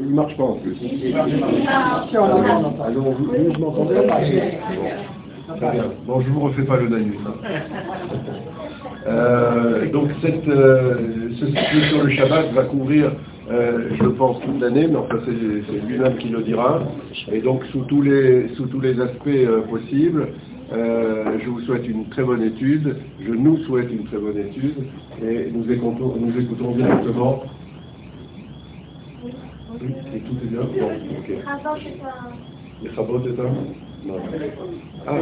Il marche pas en plus. Alors, vous, vous m'entendez Très bien. Bon, je vous refais pas le hein. Euh, donc cette, euh, ce cycle sur le Shabbat va couvrir, euh, je pense, toute l'année, mais enfin c'est c'est lui-même qui le dira. Et donc sous tous les, sous tous les aspects euh, possibles, je vous souhaite une très bonne étude, je nous souhaite une très bonne étude, et nous écoutons, nous écoutons directement. Oui, et tout est bien Bon, ok. Les sabots, c'est ça Non. Ah,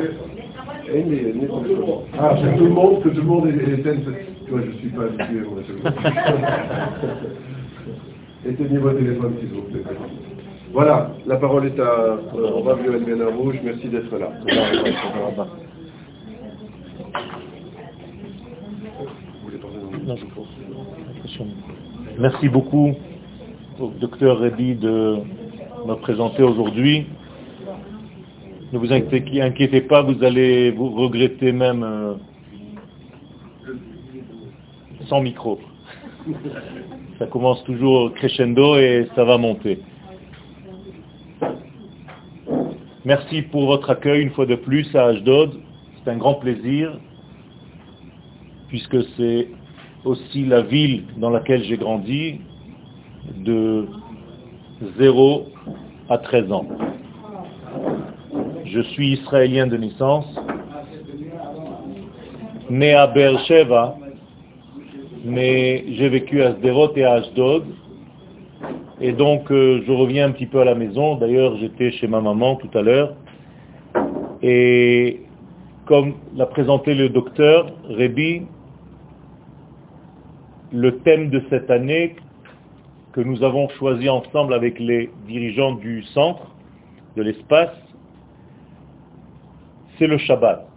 eh, mais- mais- ah, c'est tout le monde, que tout le monde est, éteint. Tu vois, je suis pas habitué, moi. je- Éteignez votre téléphone, s'il vous plaît. Voilà, la parole est à euh, Rav Yoel Ben Rouge. Merci d'être là. Vous voulez parler dans le- Non, je pense. Impressionnant. Merci beaucoup au docteur Reddy de me présenter aujourd'hui. Ne vous inquiétez, pas, vous allez vous regretter même euh, sans micro. Ça commence toujours crescendo et ça va monter. Merci pour votre accueil une fois de plus à Ashdod. C'est un grand plaisir puisque c'est aussi la ville dans laquelle j'ai grandi de 0 à 13 ans. Je suis israélien de naissance, né à Beersheba, mais j'ai vécu à Sderot et à Ashdod, et donc euh, je reviens un petit peu à la maison. D'ailleurs, j'étais chez ma maman tout à l'heure, et comme l'a présenté le docteur Rebi, le thème de cette année que nous avons choisi ensemble avec les dirigeants du centre, de l'espace, c'est le Shabbat.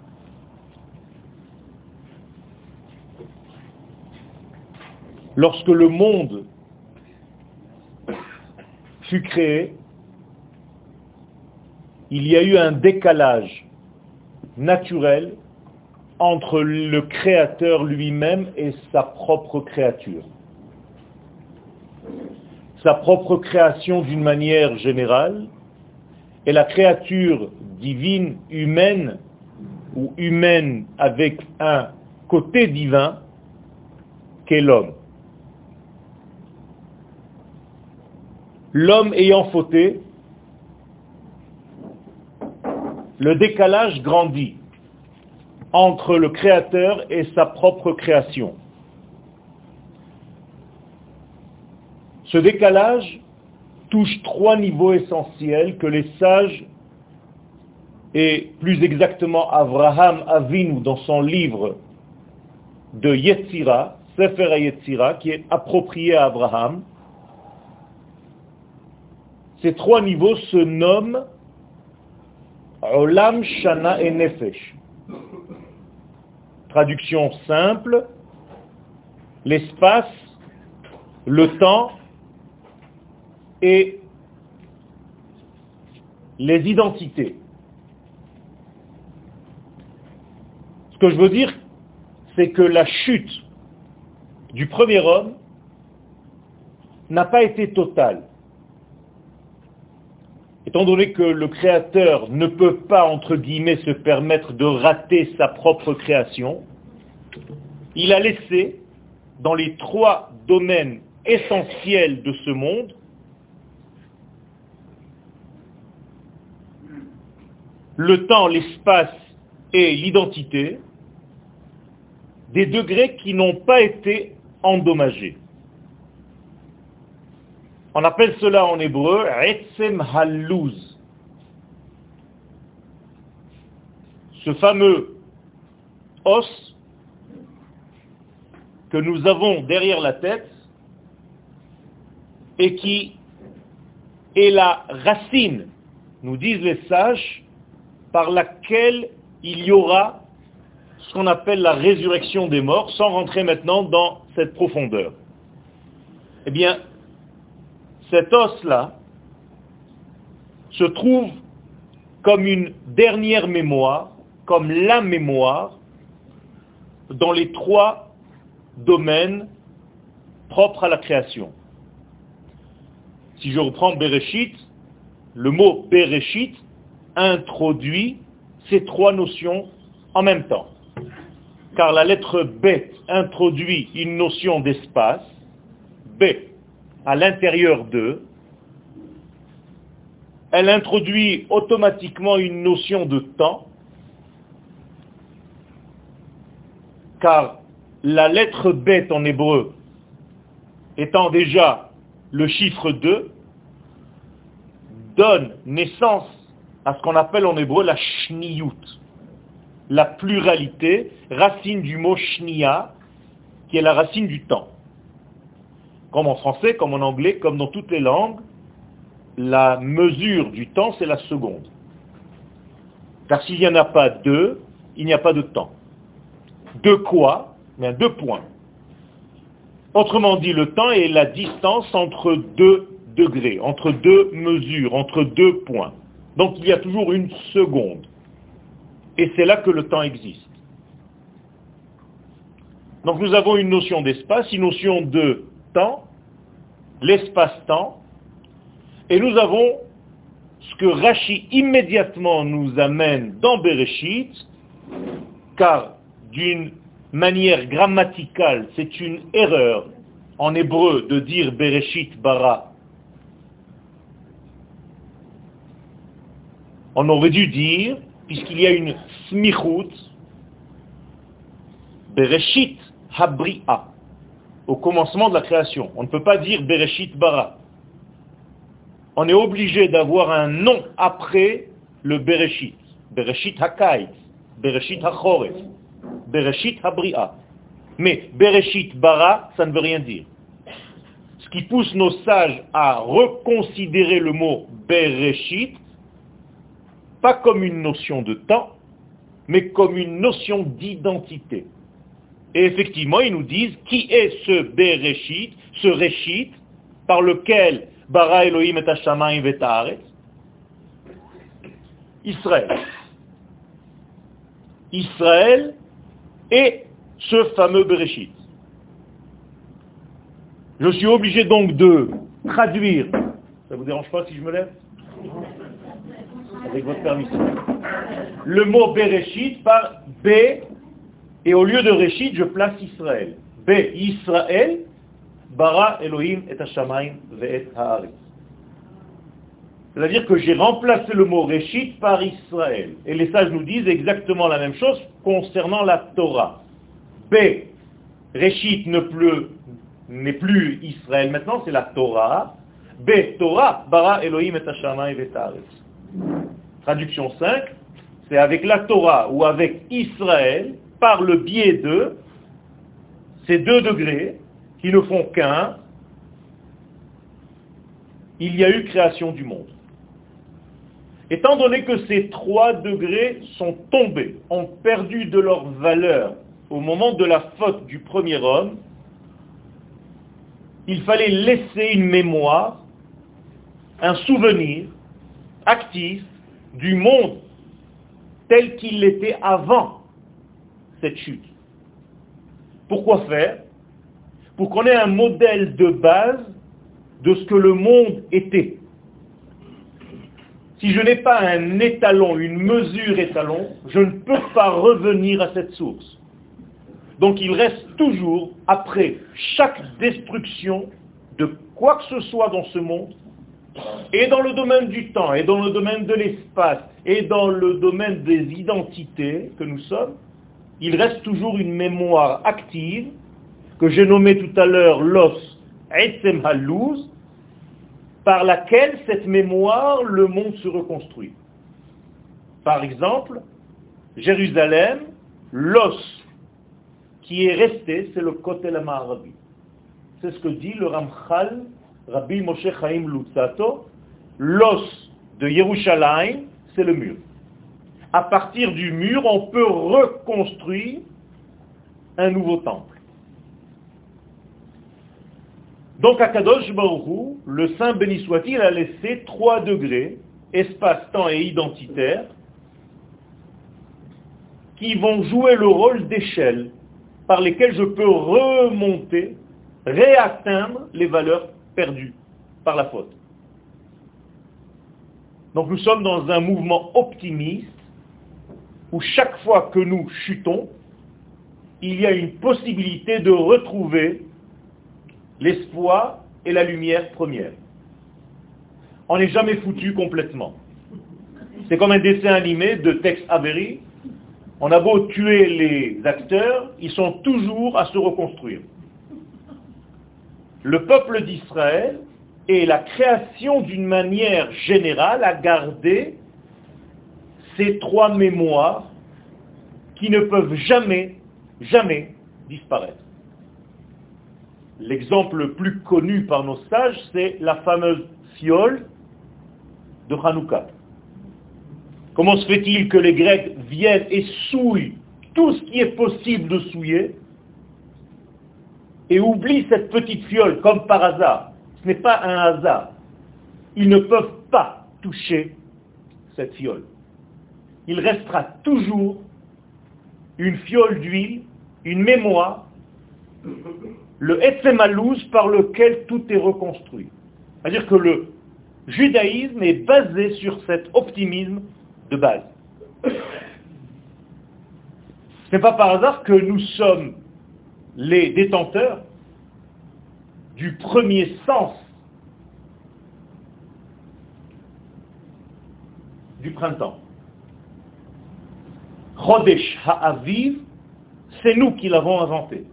Lorsque le monde fut créé, il y a eu un décalage naturel entre le créateur lui-même et sa propre créature. Sa propre création d'une manière générale et la créature divine humaine ou humaine avec un côté divin qu'est l'homme. L'homme ayant fauté, le décalage grandit entre le créateur et sa propre création. Ce décalage touche trois niveaux essentiels que les sages, et plus exactement Abraham Avinu dans son livre de Yetzira, Sefer Yetzira, qui est approprié à Abraham, ces trois niveaux se nomment Olam, Shana et Nefesh. Traduction simple, l'espace, le temps et les identités. Ce que je veux dire, c'est que la chute du premier homme n'a pas été totale. Étant donné que le créateur ne peut pas, entre guillemets, se permettre de rater sa propre création, il a laissé, dans les trois domaines essentiels de ce monde, le temps, l'espace et l'identité, des degrés qui n'ont pas été endommagés. On appelle cela en hébreu Etzem Halouz. Ce fameux os que nous avons derrière la tête et qui est la racine, nous disent les sages, par laquelle il y aura ce qu'on appelle la résurrection des morts, sans rentrer maintenant dans cette profondeur. Eh bien, cet os-là se trouve comme une dernière mémoire, comme la mémoire, dans les trois domaines propres à la création. Si je reprends Bereshit, le mot Bereshit introduit ces trois notions en même temps. Car la lettre B introduit une notion d'espace, B à l'intérieur de, elle introduit automatiquement une notion de temps, car la lettre bête en hébreu étant déjà le chiffre 2, donne naissance à ce qu'on appelle en hébreu la shniyut, la pluralité, racine du mot shnia, qui est la racine du temps. Comme en français, comme en anglais, comme dans toutes les langues, la mesure du temps, c'est la seconde. Car s'il n'y en a pas deux, il n'y a pas de temps. De quoi? Deux points. Autrement dit, le temps est la distance entre deux degrés, entre deux mesures, entre deux points. Donc il y a toujours une seconde. Et c'est là que le temps existe. Donc nous avons une notion d'espace, une notion de temps, l'espace-temps, et nous avons ce que Rachi immédiatement nous amène dans Bereshit, car d'une manière grammaticale, c'est une erreur en hébreu de dire Bereshit bara. On aurait dû dire, puisqu'il y a une smichut, Bereshit habri'a, au commencement de la création. On ne peut pas dire Bereshit bara on est obligé d'avoir un nom après le Bereshit. Bereshit Hakait, Bereshit Hachoref, Bereshit Habri'a. Mais Bereshit Bara, ça ne veut rien dire. Ce qui pousse nos sages à reconsidérer le mot Bereshit, pas comme une notion de temps, mais comme une notion d'identité. Et effectivement, ils nous disent qui est ce Bereshit, ce Reshit, par lequel bara Elohim et Hashamayim et Israël. Israël et ce fameux Bereshit. Je suis obligé donc de traduire. Ça vous dérange pas si je me lève? Avec votre permission. Le mot Bereshit par B, et au lieu de Reshit, je place Israël. B, Israël, bara Elohim et Hashamayim ve'et haaretz. C'est-à-dire que j'ai remplacé le mot Réchit par Israël. Et les sages nous disent exactement la même chose concernant la Torah. B, Réchit n'est plus Israël maintenant, c'est la Torah. B, Torah, bara Elohim et Hashamayim ve'et haaretz. Traduction 5, c'est avec la Torah ou avec Israël, par le biais de ces deux degrés, qui ne font qu'un, il y a eu création du monde. Étant donné que ces trois degrés sont tombés, ont perdu de leur valeur au moment de la faute du premier homme, il fallait laisser une mémoire, un souvenir actif du monde tel qu'il était avant cette chute. Pourquoi faire? Pour qu'on ait un modèle de base de ce que le monde était. Si je n'ai pas un étalon, une mesure étalon, je ne peux pas revenir à cette source. Donc il reste toujours, après chaque destruction de quoi que ce soit dans ce monde, et dans le domaine du temps, et dans le domaine de l'espace, et dans le domaine des identités que nous sommes, il reste toujours une mémoire active que j'ai nommé tout à l'heure l'os Etzem Halouz, par laquelle cette mémoire, le monde se reconstruit. Par exemple, Jérusalem, l'os qui est resté, c'est le Kotel Amarabi. C'est ce que dit le Ramchal, Rabbi Moshe Chaim Lutzato, l'os de Yerushalayim, c'est le mur. À partir du mur, on peut reconstruire un nouveau temple. Donc à Kadosh Baruch le Saint béni soit-il a laissé trois degrés, espace, temps et identitaire, qui vont jouer le rôle d'échelle par lesquelles je peux remonter, réatteindre les valeurs perdues par la faute. Donc nous sommes dans un mouvement optimiste où chaque fois que nous chutons, il y a une possibilité de retrouver l'espoir et la lumière première. On n'est jamais foutu complètement. C'est comme un dessin animé de Tex Avery. On a beau tuer les acteurs, ils sont toujours à se reconstruire. Le peuple d'Israël et la création d'une manière générale a gardé ces trois mémoires qui ne peuvent jamais, jamais disparaître. L'exemple le plus connu par nos sages, c'est la fameuse fiole de Hanouka. Comment se fait-il que les Grecs viennent et souillent tout ce qui est possible de souiller et oublient cette petite fiole comme par hasard Ce n'est pas un hasard. Ils ne peuvent pas toucher cette fiole. Il restera toujours une fiole d'huile, une mémoire, le Etzemalouz par lequel tout est reconstruit. C'est-à-dire que le judaïsme est basé sur cet optimisme de base. Ce n'est pas par hasard que nous sommes les détenteurs du premier sens du printemps. Chodesh Ha'aviv, c'est nous qui l'avons inventé.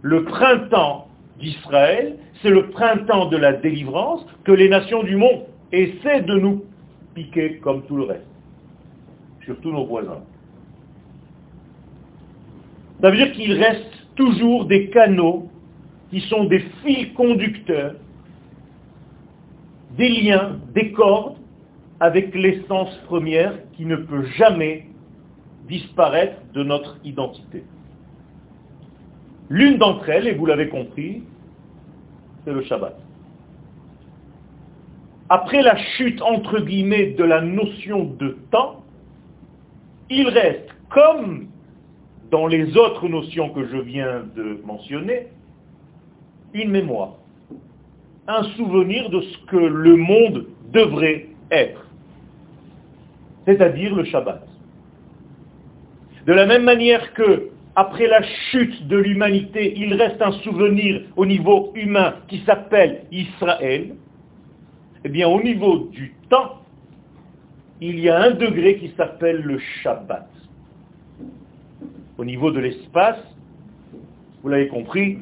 Le printemps d'Israël, c'est le printemps de la délivrance que les nations du monde essaient de nous piquer comme tout le reste, surtout nos voisins. Ça veut dire qu'il reste toujours des canaux qui sont des fils conducteurs, des liens, des cordes avec l'essence première qui ne peut jamais disparaître de notre identité. L'une d'entre elles, et vous l'avez compris, c'est le Shabbat. Après la chute, entre guillemets, de la notion de temps, il reste, comme dans les autres notions que je viens de mentionner, une mémoire, un souvenir de ce que le monde devrait être, c'est-à-dire le Shabbat. De la même manière que, après la chute de l'humanité, il reste un souvenir au niveau humain qui s'appelle Israël, eh bien au niveau du temps, il y a un degré qui s'appelle le Shabbat. Au niveau de l'espace, vous l'avez compris,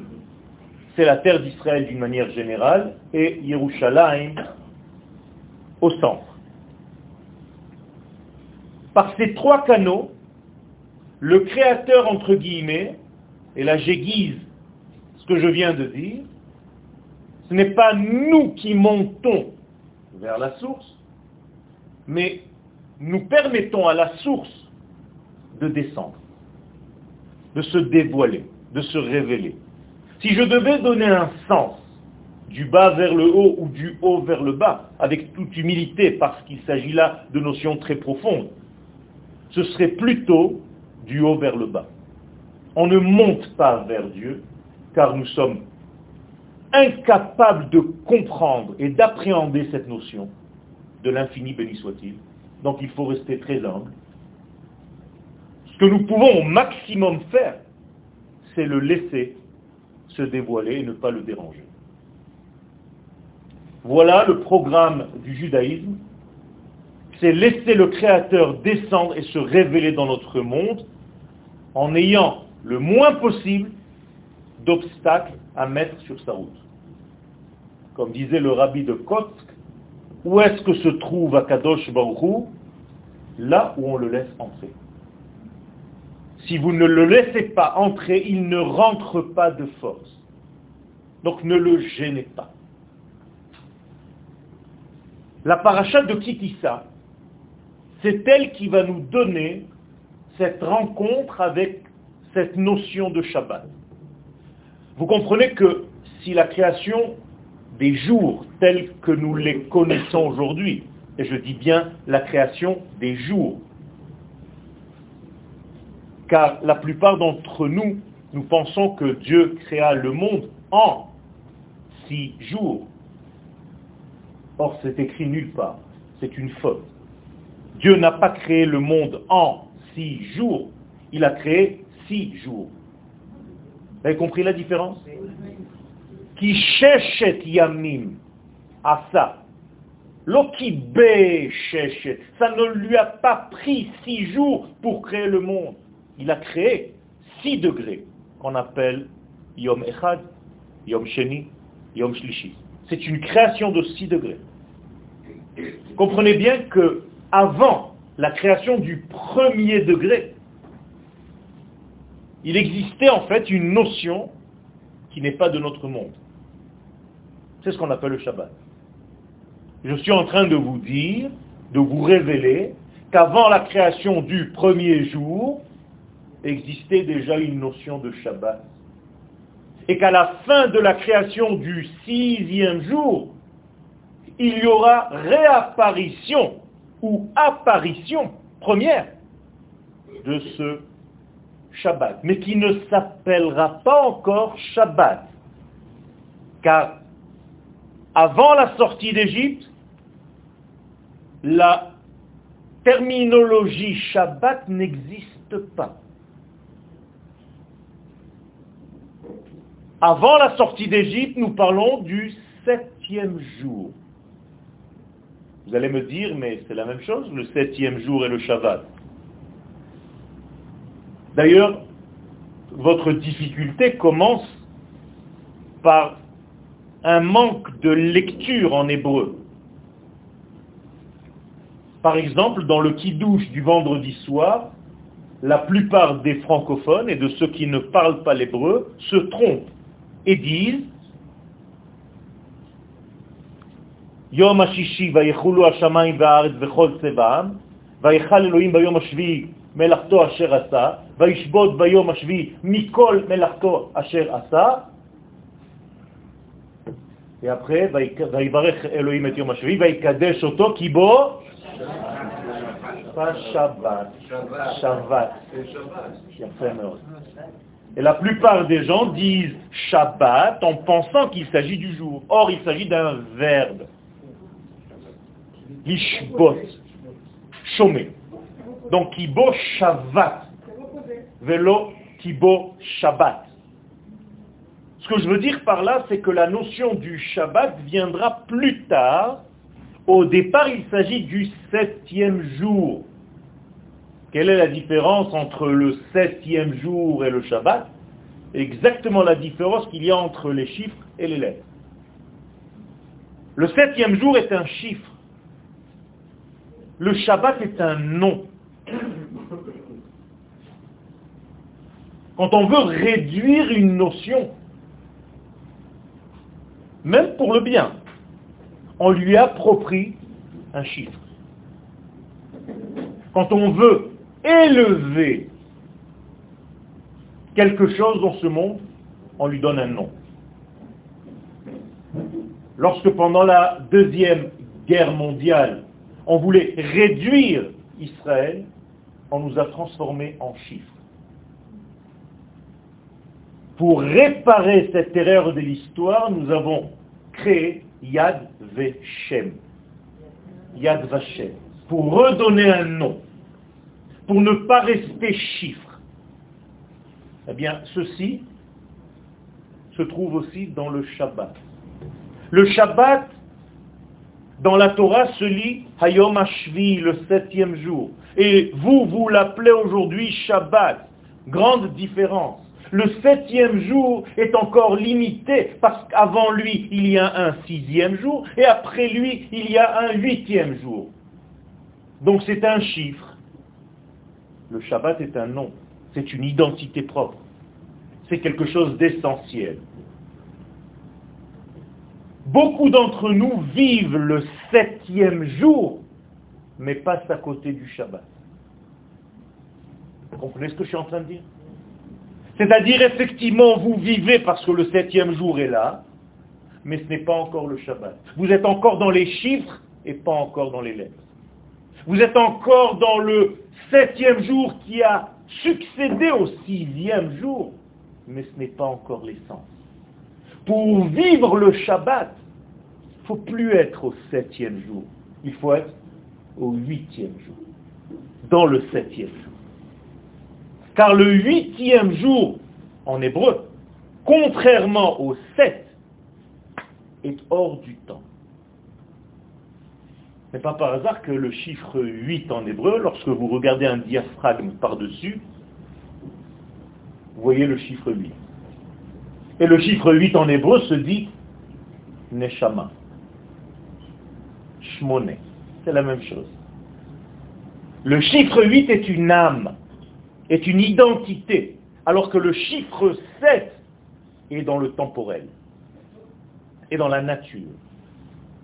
c'est la terre d'Israël d'une manière générale et Yerushalayim au centre. Par ces trois canaux, le créateur, entre guillemets, et là j'aiguise ce que je viens de dire, ce n'est pas nous qui montons vers la source, mais nous permettons à la source de descendre, de se dévoiler, de se révéler. Si je devais donner un sens du bas vers le haut ou du haut vers le bas, avec toute humilité, parce qu'il s'agit là de notions très profondes, ce serait plutôt du haut vers le bas. On ne monte pas vers Dieu, car nous sommes incapables de comprendre et d'appréhender cette notion de l'infini, béni soit-il. Donc il faut rester très humble. Que nous pouvons au maximum faire, c'est le laisser se dévoiler et ne pas le déranger. Voilà le programme du judaïsme. C'est laisser le Créateur descendre et se révéler dans notre monde en ayant le moins possible d'obstacles à mettre sur sa route. Comme disait le rabbi de Kotsk, où est-ce que se trouve Akadosh Baruch Là où on le laisse entrer. Si vous ne le laissez pas entrer, il ne rentre pas de force. Donc ne le gênez pas. La paracha de Kitissa, c'est elle qui va nous donner cette rencontre avec cette notion de Shabbat. Vous comprenez que si la création des jours tels que nous les connaissons aujourd'hui, et je dis bien la création des jours, car la plupart d'entre nous, nous pensons que Dieu créa le monde en six jours. Or, c'est écrit nulle part. C'est une faute. Dieu n'a pas créé le monde en six jours. Il a créé six jours. Vous avez compris la différence? Qui chechet yamim à ça? Ça ne lui a pas pris six jours pour créer le monde. Il a créé six degrés qu'on appelle Yom Echad, Yom Sheni, Yom Shlishi. C'est une création de six degrés. Comprenez bien que avant la création du premier degré, il existait en fait une notion qui n'est pas de notre monde. C'est ce qu'on appelle le Shabbat. Je suis en train de vous dire, de vous révéler, qu'avant la création du premier jour, existait déjà une notion de Shabbat. Et qu'à la fin de la création du sixième jour, il y aura réapparition ou apparition première de ce Shabbat, mais qui ne s'appellera pas encore Shabbat. Car avant la sortie d'Égypte, la terminologie Shabbat n'existe pas. Avant la sortie d'Égypte, nous parlons du septième jour. Vous allez me dire, mais c'est la même chose, le septième jour et le Shabbat. D'ailleurs, votre difficulté commence par un manque de lecture en hébreu. Par exemple, dans le qui-douche du vendredi soir, la plupart des francophones et de ceux qui ne parlent pas l'hébreu se trompent et disent Yom HaShishi vayechulu hashamayim va'aretz v'chol tzevam vayechal Elohim bayom hashvi melachto asher asa vayishbot bayom hashvi mikol melachto asher asa et après, Vaïbarech Elohim et Yom HaShavi, Vaïkadesh Oto Kibo pas Shabbat. Shabbat. Et la plupart des gens disent Shabbat en pensant qu'il s'agit du jour. Or, il s'agit d'un verbe. Lishbot. Chômer. Donc, Kibo Shabbat. Velo Kibo Shabbat. Ce que je veux dire par là, c'est que la notion du Shabbat viendra plus tard au départ, il s'agit du septième jour. Quelle est la différence entre le septième jour et le Shabbat? Exactement la différence qu'il y a entre les chiffres et les lettres. Le septième jour est un chiffre. Le Shabbat est un nom. Quand on veut réduire une notion, même pour le bien, on lui approprie un chiffre. Quand on veut élever quelque chose dans ce monde, on lui donne un nom. Lorsque pendant la deuxième guerre mondiale, on voulait réduire Israël, on nous a transformés en chiffres. Pour réparer cette erreur de l'histoire, nous avons créé Yad Veshem. Yad Vashem. Pour redonner un nom. Pour ne pas rester chiffre. Eh bien, ceci se trouve aussi dans le Shabbat. Le Shabbat, dans la Torah, se lit Hayom Ashvi, le septième jour. Et vous, vous l'appelez aujourd'hui Shabbat. Grande différence le septième jour est encore limité parce qu'avant lui, il y a un sixième jour et après lui, il y a un huitième jour. Donc c'est un chiffre. Le Shabbat est un nom. C'est une identité propre. C'est quelque chose d'essentiel. Beaucoup d'entre nous vivent le septième jour, mais passent à côté du Shabbat. Vous comprenez ce que je suis en train de dire? C'est-à-dire, effectivement, vous vivez parce que le septième jour est là, mais ce n'est pas encore le Shabbat. Vous êtes encore dans les chiffres et pas encore dans les lettres. Vous êtes encore dans le septième jour qui a succédé au sixième jour, mais ce n'est pas encore l'essence. Pour vivre le Shabbat, il ne faut plus être au septième jour. Il faut être au huitième jour, dans le septième jour. Car le huitième jour, en hébreu, contrairement au sept, est hors du temps. N'est pas par hasard que le chiffre 8 en hébreu, lorsque vous regardez un diaphragme par-dessus, vous voyez le chiffre 8. Et le chiffre 8 en hébreu se dit Neshama. Shmone. C'est la même chose. Le chiffre 8 est une âme, est une identité, alors que le chiffre 7 est dans le temporel et dans la nature.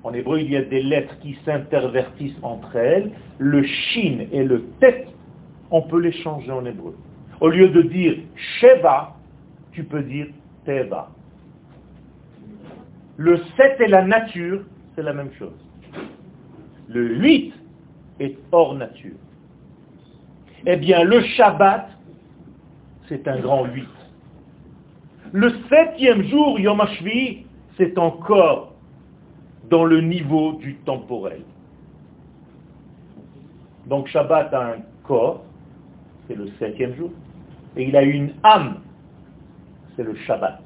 En hébreu, il y a des lettres qui s'intervertissent entre elles. Le shin et le tet, on peut les changer en hébreu. Au lieu de dire sheva, tu peux dire teva. Le 7 et la nature, c'est la même chose. Le 8 est hors nature. Eh bien, le Shabbat, c'est un grand 8. Le septième jour, Yom HaShvi, c'est encore dans le niveau du temporel. Donc Shabbat a un corps, c'est le septième jour, et il a une âme, c'est le Shabbat.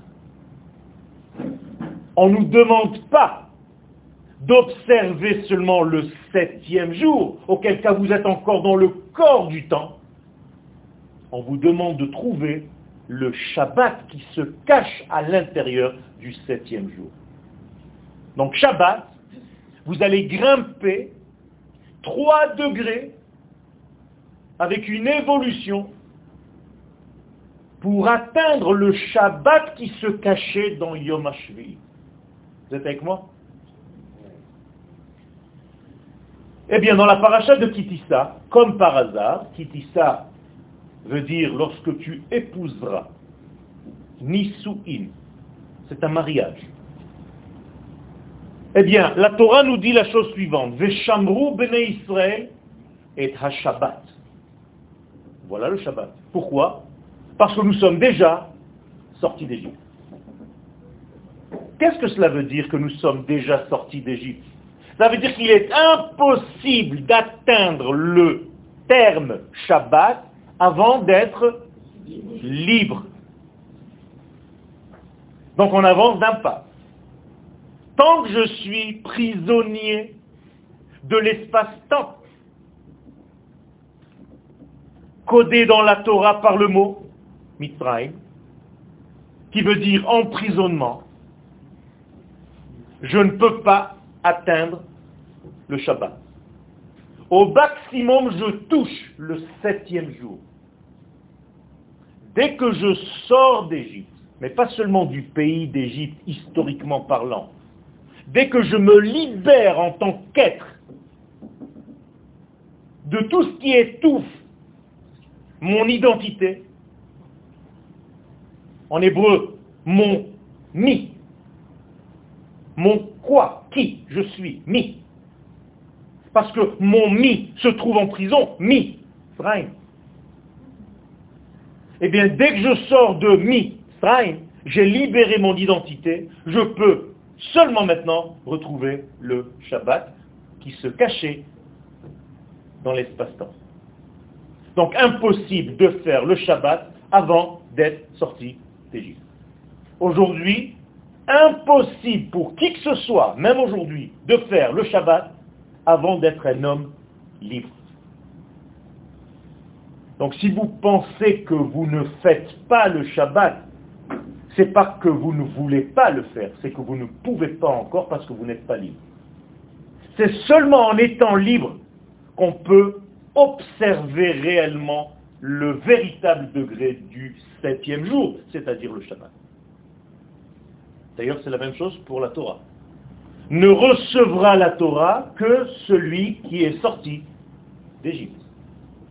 On ne nous demande pas d'observer seulement le septième jour, auquel cas vous êtes encore dans le corps du temps. On vous demande de trouver le Shabbat qui se cache à l'intérieur du septième jour. Donc Shabbat, vous allez grimper 3 degrés avec une évolution pour atteindre le Shabbat qui se cachait dans Yom HaShvi. Vous êtes avec moi? Eh bien, dans la paracha de Kitissa, comme par hasard, Kitissa veut dire lorsque tu épouseras, Nisu'in, c'est un mariage. Eh bien, la Torah nous dit la chose suivante. Veshamru Israël et. Voilà le Shabbat. Pourquoi? Parce que nous sommes déjà sortis d'Égypte. Qu'est-ce que cela veut dire que nous sommes déjà sortis d'Égypte? Ça veut dire qu'il est impossible d'atteindre le terme Shabbat avant d'être libre. Donc on avance d'un pas. Tant que je suis prisonnier de l'espace-temps, codé dans la Torah par le mot Mitzrayim, qui veut dire emprisonnement, je ne peux pas atteindre le Shabbat. Au maximum, je touche le septième jour. Dès que je sors d'Égypte, mais pas seulement du pays d'Égypte historiquement parlant, dès que je me libère en tant qu'être de tout ce qui étouffe mon identité, en hébreu, mon mi, mon quoi, qui je suis, mi. Parce que mon mi se trouve en prison, mi, Eh bien, dès que je sors de mi, j'ai libéré mon identité, je peux seulement maintenant retrouver le Shabbat qui se cachait dans l'espace-temps. Donc impossible de faire le Shabbat avant d'être sorti d'Égypte. Aujourd'hui, impossible pour qui que ce soit, même aujourd'hui, de faire le Shabbat avant d'être un homme libre. Donc si vous pensez que vous ne faites pas le Shabbat c'est pas que vous ne voulez pas le faire, c'est que vous ne pouvez pas encore parce que vous n'êtes pas libre. C'est seulement en étant libre qu'on peut observer réellement le véritable degré du septième jour, c'est-à-dire le Shabbat. D'ailleurs, c'est la même chose pour la Torah. Ne recevra la Torah que celui qui est sorti d'Égypte,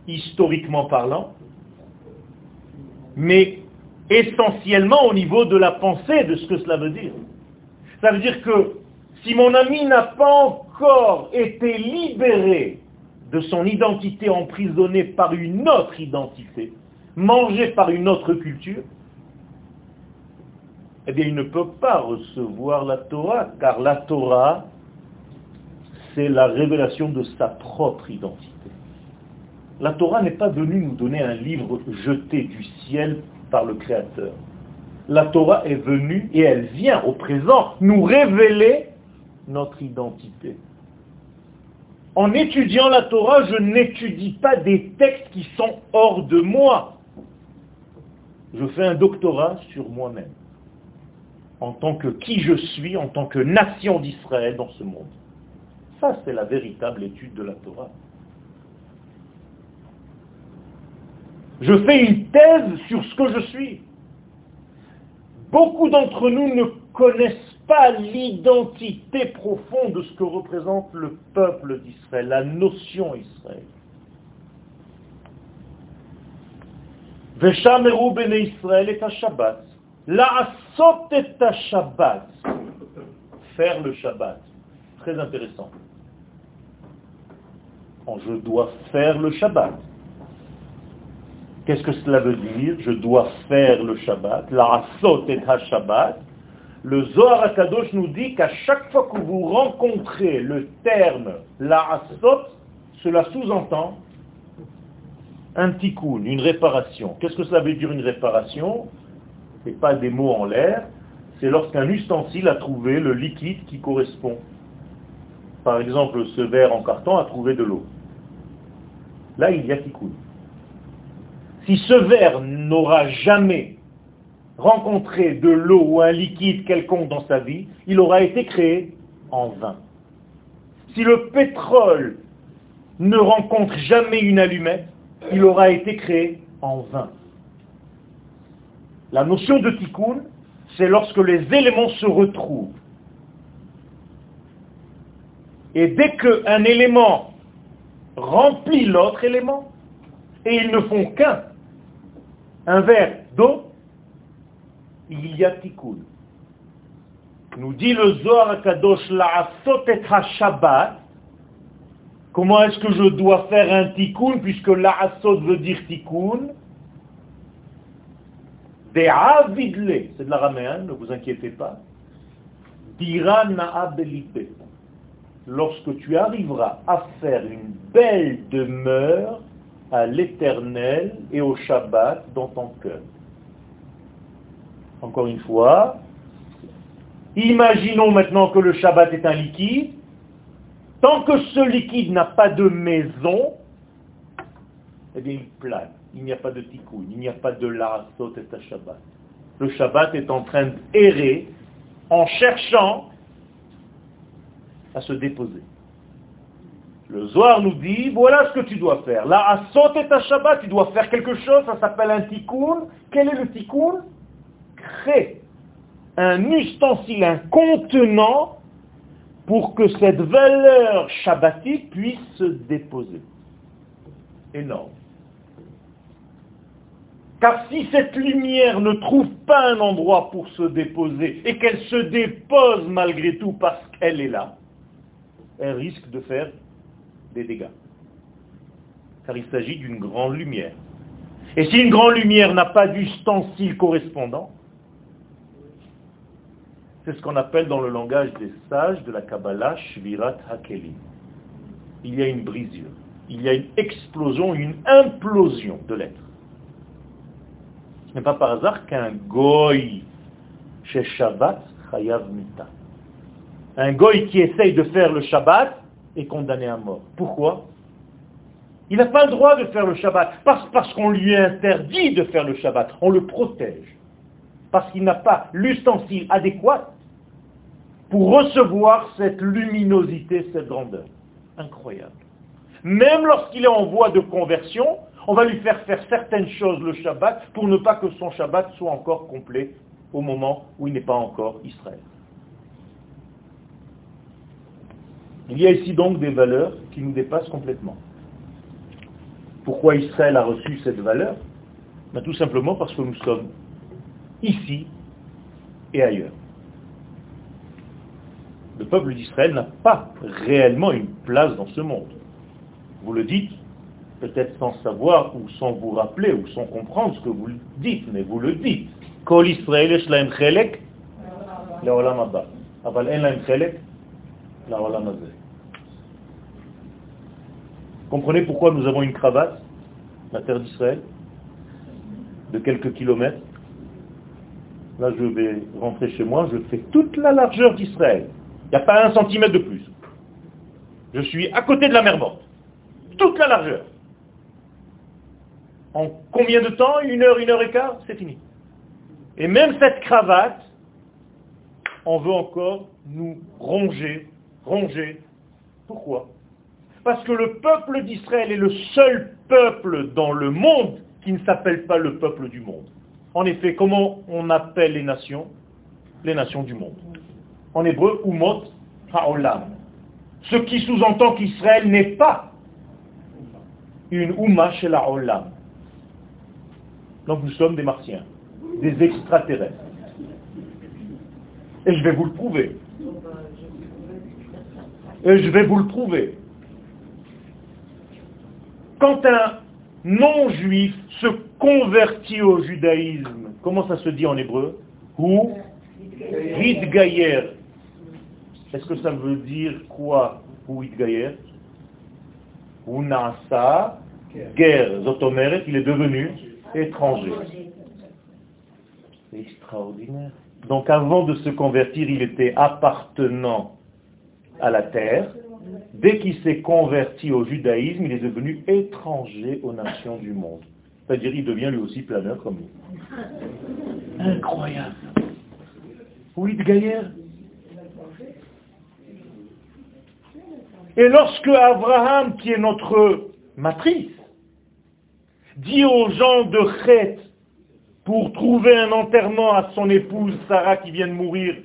historiquement parlant, mais essentiellement au niveau de la pensée de ce que cela veut dire. Ça veut dire que si mon ami n'a pas encore été libéré de son identité emprisonnée par une autre identité, mangé par une autre culture, eh bien il ne peut pas recevoir la Torah, car la Torah, c'est la révélation de sa propre identité. La Torah n'est pas venue nous donner un livre jeté du ciel par le Créateur. La Torah est venue et elle vient au présent nous révéler notre identité. En étudiant la Torah, je n'étudie pas des textes qui sont hors de moi. Je fais un doctorat sur moi-même, en tant que qui je suis, en tant que nation d'Israël dans ce monde. Ça, c'est la véritable étude de la Torah. Je fais une thèse sur ce que je suis. Beaucoup d'entre nous ne connaissent pas l'identité profonde de ce que représente le peuple d'Israël, la notion Israël. Veshameru bene Israël est un Shabbat. La'asot est un Shabbat. Faire le Shabbat. Très intéressant. je dois faire le Shabbat. Qu'est-ce que cela veut dire Je dois faire le Shabbat. La'asot est un Shabbat. Le Zohar Akadosh nous dit qu'à chaque fois que vous rencontrez le terme la asot, cela sous-entend un tikkun, une réparation. Qu'est-ce que cela veut dire une réparation? Ce n'est pas des mots en l'air, c'est lorsqu'un ustensile a trouvé le liquide qui correspond. Par exemple, ce verre en carton a trouvé de l'eau. Là, il y a tikkun. Si ce verre n'aura jamais rencontrer de l'eau ou un liquide quelconque dans sa vie, il aura été créé en vain. Si le pétrole ne rencontre jamais une allumette, il aura été créé en vain. La notion de tikkun, c'est lorsque les éléments se retrouvent. Et dès qu'un élément remplit l'autre élément, et ils ne font qu'un, un verre d'eau il y a tikkun. Nous dit le Zohar Kadosh la'asot et ha-shabbat. Comment est-ce que je dois faire un tikkun puisque la'asot veut dire tikkun De'avidle, c'est de l'araméen, ne vous inquiétez pas. Dira. Lorsque tu arriveras à faire une belle demeure à l'éternel et au Shabbat dans ton cœur. Encore une fois, imaginons maintenant que le Shabbat est un liquide. Tant que ce liquide n'a pas de maison, eh bien il plane. Il n'y a pas de tikkun, il n'y a pas de larasot et Shabbat. Le Shabbat est en train d'errer en cherchant à se déposer. Le Zohar nous dit, voilà ce que tu dois faire. Là, à sauter ta Shabbat, tu dois faire quelque chose, ça s'appelle un tikkun. Quel est le tikkun? Crée un ustensile, un contenant pour que cette valeur shabbatique puisse se déposer. Énorme. Car si cette lumière ne trouve pas un endroit pour se déposer et qu'elle se dépose malgré tout parce qu'elle est là, elle risque de faire des dégâts. Car il s'agit d'une grande lumière. Et si une grande lumière n'a pas d'ustensile correspondant, c'est ce qu'on appelle dans le langage des sages de la Kabbalah Shvirat Hakelim. Il y a une brisure, il y a une explosion, une implosion de l'être. Ce n'est pas par hasard qu'un goy chez Shabbat Chayav Mita. Un goy qui essaye de faire le Shabbat est condamné à mort. Pourquoi? Il n'a pas le droit de faire le Shabbat, parce, parce qu'on lui interdit de faire le Shabbat, on le protège parce qu'il n'a pas l'ustensile adéquat pour recevoir cette luminosité, cette grandeur. Incroyable. Même lorsqu'il est en voie de conversion, on va lui faire faire certaines choses le Shabbat pour ne pas que son Shabbat soit encore complet au moment où il n'est pas encore Israël. Il y a ici donc des valeurs qui nous dépassent complètement. Pourquoi Israël a reçu cette valeur? Ben, Tout simplement parce que nous sommes ici et ailleurs. Le peuple d'Israël n'a pas réellement une place dans ce monde. Vous le dites, peut-être sans savoir ou sans vous rappeler ou sans comprendre ce que vous dites, mais vous le dites. Comprenez pourquoi nous avons une cravate, la terre d'Israël, de quelques kilomètres. Là, je vais rentrer chez moi, je fais toute la largeur d'Israël. Il n'y a pas un centimètre de plus. Je suis à côté de la mer morte. Toute la largeur. En combien de temps? Une heure, une heure et quart? C'est fini. Et même cette cravate, on veut encore nous ronger, ronger. Pourquoi? Parce que le peuple d'Israël est le seul peuple dans le monde qui ne s'appelle pas le peuple du monde. En effet, comment on appelle les nations? Les nations du monde. En hébreu, Umot Ha'olam. Ce qui sous-entend qu'Israël n'est pas une la Olam. Donc nous sommes des martiens, des extraterrestres. Et je vais vous le prouver. Et je vais vous le prouver. Quand un non-juif se convertit au judaïsme, comment ça se dit en hébreu Ou Gayer. Est-ce que ça veut dire quoi Ou Gayer Ou Nasa Guerre. Zotomeret, il est devenu étranger. C'est extraordinaire. Donc avant de se convertir, il était appartenant à la terre. Dès qu'il s'est converti au judaïsme, il est devenu étranger aux nations du monde. C'est-à-dire il devient lui aussi planeur comme nous. Incroyable. Oui, de Gaillard. Et lorsque Abraham, qui est notre matrice, dit aux gens de Chet, pour trouver un enterrement à son épouse Sarah qui vient de mourir.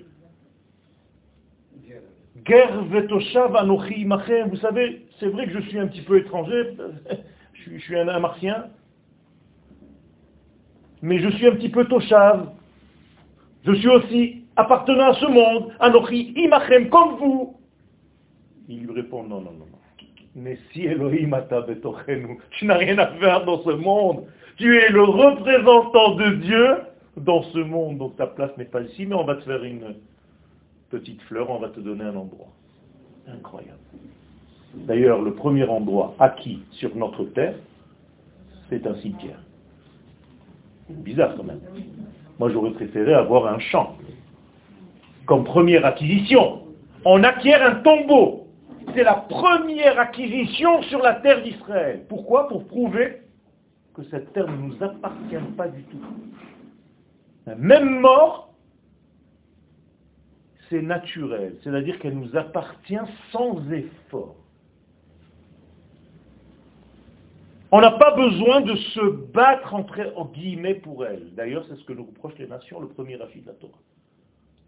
Vous savez, c'est vrai que je suis un petit peu étranger, je suis un, martien, mais je suis un petit peu toshav. Je suis aussi appartenant à ce monde, Anochi imachem, comme vous. Il lui répond, non, non, non. Mais si Elohim tu n'as rien à faire dans ce monde. Tu es le représentant de Dieu dans ce monde, donc ta place n'est pas ici, mais on va te faire une petite fleur, on va te donner un endroit. Incroyable. D'ailleurs, le premier endroit acquis sur notre terre, c'est un cimetière. Bizarre quand même. Moi, j'aurais préféré avoir un champ. Comme première acquisition, on acquiert un tombeau. C'est la première acquisition sur la terre d'Israël. Pourquoi? Pour prouver que cette terre ne nous appartient pas du tout. Même mort, c'est naturel, c'est-à-dire qu'elle nous appartient sans effort. On n'a pas besoin de se battre entre en guillemets pour elle. D'ailleurs, c'est ce que nous reprochent les nations, le premier rafid de la Torah.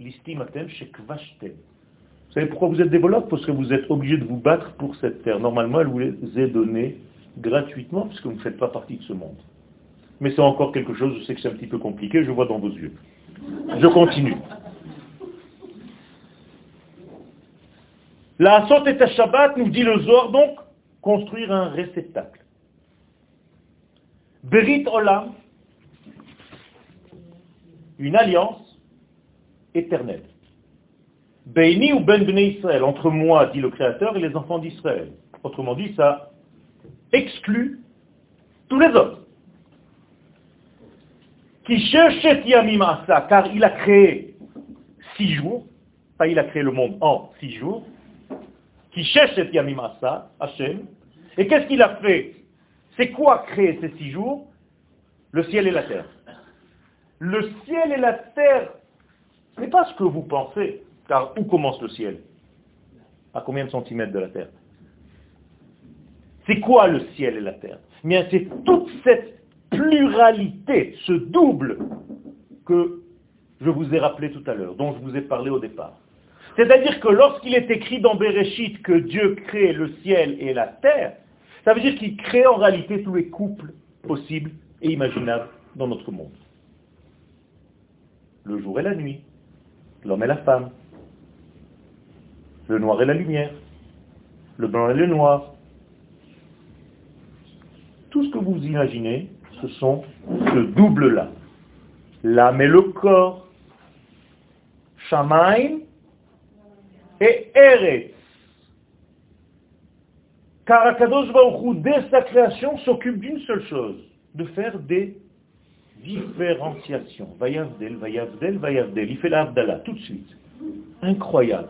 L'istimatem shekvashtem. Vous savez pourquoi vous êtes des Parce que vous êtes obligés de vous battre pour cette terre. Normalement, elle vous les est donnée gratuitement, puisque vous ne faites pas partie de ce monde. Mais c'est encore quelque chose, je sais que c'est un petit peu compliqué, je vois dans vos yeux. Je continue. La Asot et Shabbat nous dit le Zohar donc construire un réceptacle. Berit Olam, une alliance éternelle. Beini ou Ben Bnei Israël, entre moi, dit le Créateur, et les enfants d'Israël. Autrement dit, ça exclut tous les autres. Qui cherchait Yamimasa, car il a créé six jours, pas il a créé le monde en six jours, qui cherchait Yamimasa, Hachem, et qu'est-ce qu'il a fait? C'est quoi créer ces six jours? Le ciel et la terre. Le ciel et la terre, ce n'est pas ce que vous pensez, car où commence le ciel? À combien de centimètres de la terre? C'est quoi le ciel et la terre? Bien, c'est toute cette pluralité, ce double que je vous ai rappelé tout à l'heure, dont je vous ai parlé au départ. C'est-à-dire que lorsqu'il est écrit dans Bereshit que Dieu crée le ciel et la terre, ça veut dire qu'il crée en réalité tous les couples possibles et imaginables dans notre monde. Le jour et la nuit, l'homme et la femme, le noir et la lumière, le blanc et le noir, tout ce que vous imaginez, ce sont ce double-là. L'âme et le corps. Shamaim et Eretz. Car Akadosh Baruch dès sa création, s'occupe d'une seule chose, de faire des différenciations. Vayavdel, Vayavdel, Vayavdel. Il fait la tout de suite. Incroyable.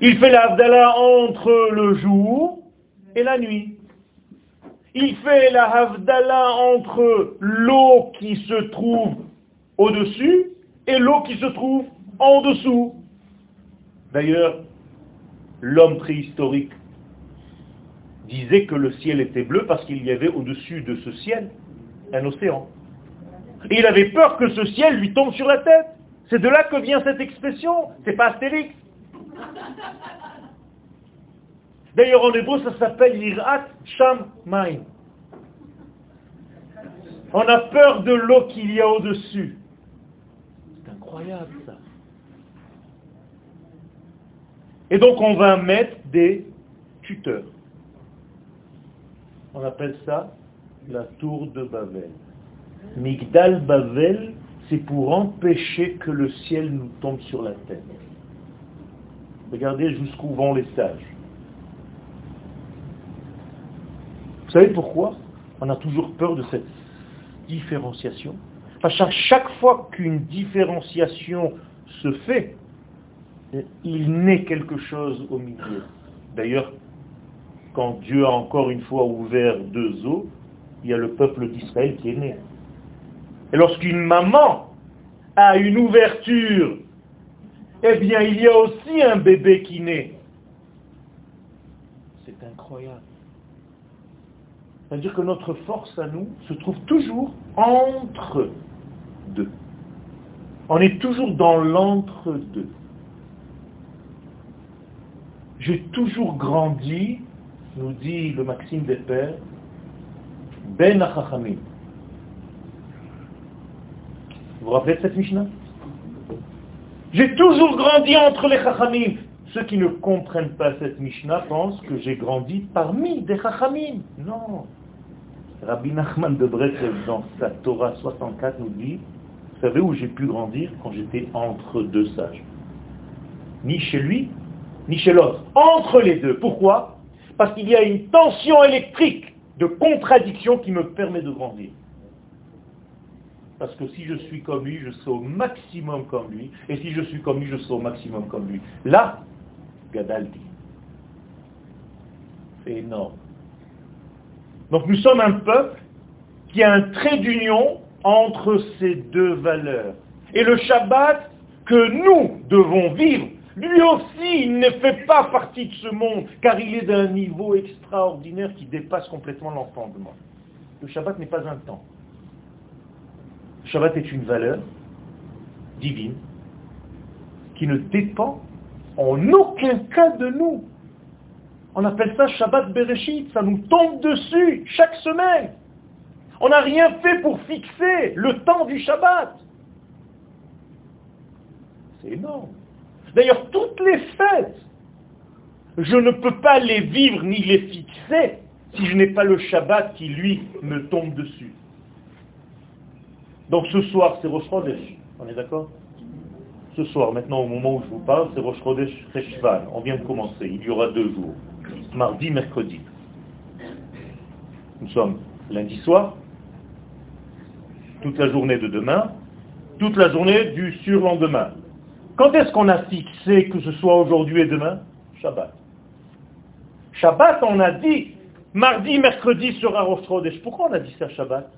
Il fait la entre le jour et la nuit. Il fait la Havdala entre l'eau qui se trouve au-dessus et l'eau qui se trouve en dessous. D'ailleurs, l'homme préhistorique disait que le ciel était bleu parce qu'il y avait au-dessus de ce ciel un océan. Et il avait peur que ce ciel lui tombe sur la tête. C'est de là que vient cette expression. C'est pas Astérix. D'ailleurs, en hébreu, ça s'appelle l'Irat Sham Maim. On a peur de l'eau qu'il y a au-dessus. C'est incroyable ça. Et donc on va mettre des tuteurs. On appelle ça la tour de Babel. Migdal Babel, c'est pour empêcher que le ciel nous tombe sur la tête. Regardez jusqu'où vont les sages. Vous savez pourquoi? On a toujours peur de cette différenciation chaque fois qu'une différenciation se fait, il naît quelque chose au milieu. D'ailleurs, quand Dieu a encore une fois ouvert deux eaux, il y a le peuple d'Israël qui est né. Et lorsqu'une maman a une ouverture, eh bien il y a aussi un bébé qui naît. C'est incroyable. C'est-à-dire que notre force à nous se trouve toujours entre deux. On est toujours dans l'entre-deux. J'ai toujours grandi, nous dit le Maxime des Pères, Ben Achachamim. Vous vous rappelez de cette Mishnah? J'ai toujours grandi entre les Chachamim. Ceux qui ne comprennent pas cette Mishnah pensent que j'ai grandi parmi des Chachamim. Non. Rabbi Nachman de Breslev, dans sa Torah 64, nous dit, vous savez où j'ai pu grandir? Quand j'étais entre deux sages Ni chez lui, ni chez. Entre les deux. Pourquoi? Parce qu'il y a une tension électrique de contradiction qui me permet de grandir. Parce que si je suis comme lui, je serai au maximum comme lui. Et si je suis comme lui, je serai au maximum comme lui. Là, Gadaldi. C'est énorme. Donc nous sommes un peuple qui a un trait d'union entre ces deux valeurs. Et le Shabbat que nous devons vivre, lui aussi, il ne fait pas partie de ce monde, car il est d'un niveau extraordinaire qui dépasse complètement l'entendement. Le Shabbat n'est pas un temps. Le Shabbat est une valeur divine qui ne dépend en aucun cas de nous. On appelle ça Shabbat Bereshit, ça nous tombe dessus chaque semaine. On n'a rien fait pour fixer le temps du Shabbat. C'est énorme. D'ailleurs, toutes les fêtes, je ne peux pas les vivre ni les fixer si je n'ai pas le Shabbat qui, lui, me tombe dessus. Donc ce soir, c'est Rosh. On est d'accord? Ce soir, maintenant, au moment où je vous parle, c'est Rosh Chodesh. On vient de commencer. Il y aura deux jours. Mardi, mercredi. Nous sommes lundi soir, toute la journée de demain, toute la journée du surlendemain. Quand est-ce qu'on a fixé que ce soit aujourd'hui et demain Shabbat. Shabbat, on a dit, mardi, mercredi sera Rosh Pourquoi on a dit ça Shabbat?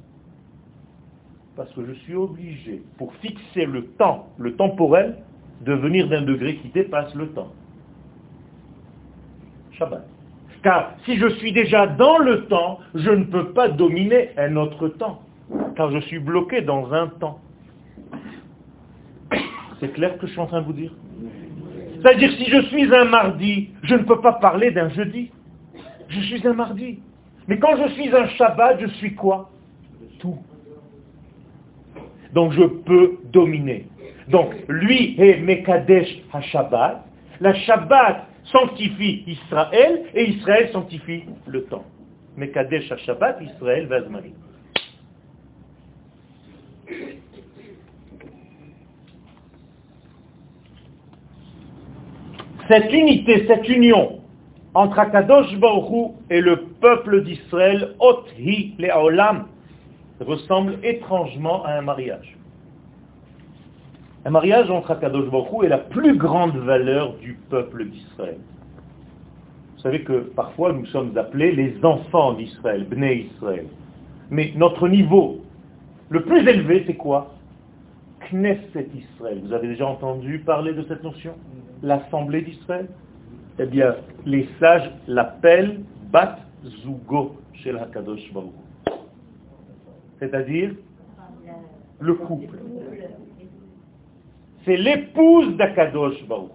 Parce que je suis obligé, pour fixer le temps, le temporel, de venir d'un degré qui dépasse le temps. Shabbat. Car si je suis déjà dans le temps, je ne peux pas dominer un autre temps. Car je suis bloqué dans un temps. C'est clair ce que je suis en train de vous dire C'est-à-dire si je suis un mardi, je ne peux pas parler d'un jeudi. Je suis un mardi. Mais quand je suis un Shabbat, je suis quoi? Tout. Donc je peux dominer. Donc lui est Mekadesh HaShabbat. La Shabbat sanctifie Israël et Israël sanctifie le temps. Mekadesh HaShabbat, Israël Vazmari. Cette unité, cette union entre Akadosh Baruch et le peuple d'Israël, Othi Le'olam, ressemble étrangement à un mariage. Un mariage entre Akadosh Baruch est la plus grande valeur du peuple d'Israël. Vous savez que parfois nous sommes appelés les enfants d'Israël, Bnei Israël. Mais notre niveau le plus élevé, c'est quoi? Knesset Israël. Vous avez déjà entendu parler de cette notion? L'Assemblée d'Israël Eh bien, les sages l'appellent Bat Zugo chez Hakadosh Baruch. C'est-à-dire le couple. C'est l'épouse d'Akadosh Baruch.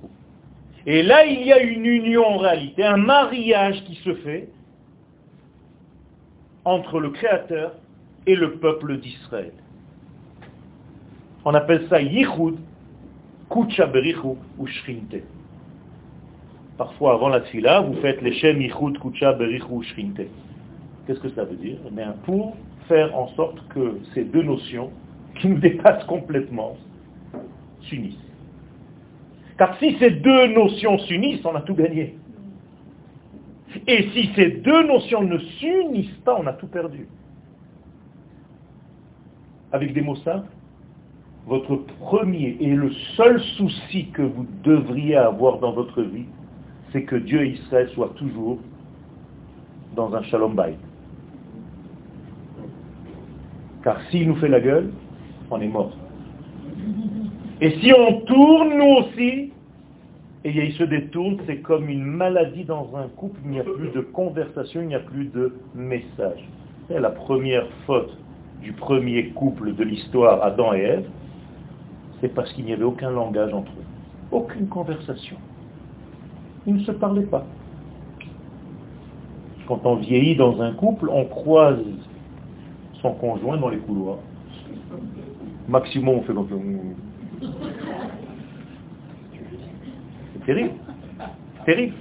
Et là, il y a une union en réalité, un mariage qui se fait entre le Créateur et le peuple d'Israël. On appelle ça Yichud, Kucha Berichu ou Shrinte. Parfois, avant la fila, vous faites les Shem Yichud, Kucha Berichu ou Shrinte. Qu'est-ce que ça veut dire? Eh bien, Pour faire en sorte que ces deux notions, qui nous dépassent complètement, s'unissent. Car si ces deux notions s'unissent, on a tout gagné. Et si ces deux notions ne s'unissent pas, on a tout perdu. Avec des mots simples, votre premier et le seul souci que vous devriez avoir dans votre vie, c'est que Dieu et Israël soient toujours dans un shalom bayt. Car s'il nous fait la gueule, on est mort. Et si on tourne nous aussi, et il se détourne, c'est comme une maladie dans un couple, il n'y a plus de conversation, il n'y a plus de message. C'est la première faute du premier couple de l'histoire, Adam et Ève, c'est parce qu'il n'y avait aucun langage entre eux, aucune conversation. Ils ne se parlaient pas. Quand on vieillit dans un couple, on croise son conjoint dans les couloirs. Maximum, on fait comme C'est terrible. Terrible.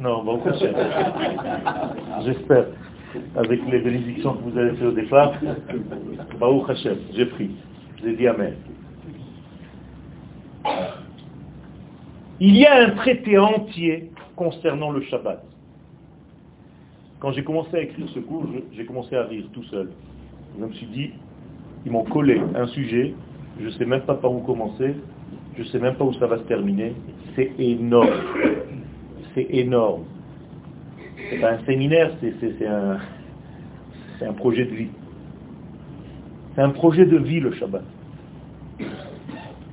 Non, bon, j'espère avec les bénédictions que vous avez fait au départ, Baruch Hashem, j'ai pris, j'ai dit Amen. Il y a un traité entier concernant le Shabbat. Quand j'ai commencé à écrire ce cours, j'ai commencé à rire tout seul. Je me suis dit, ils m'ont collé un sujet, je ne sais même pas par où commencer, je ne sais même pas où ça va se terminer. C'est énorme. C'est énorme. C'est pas un séminaire, c'est un, projet de vie. C'est un projet de vie le Shabbat.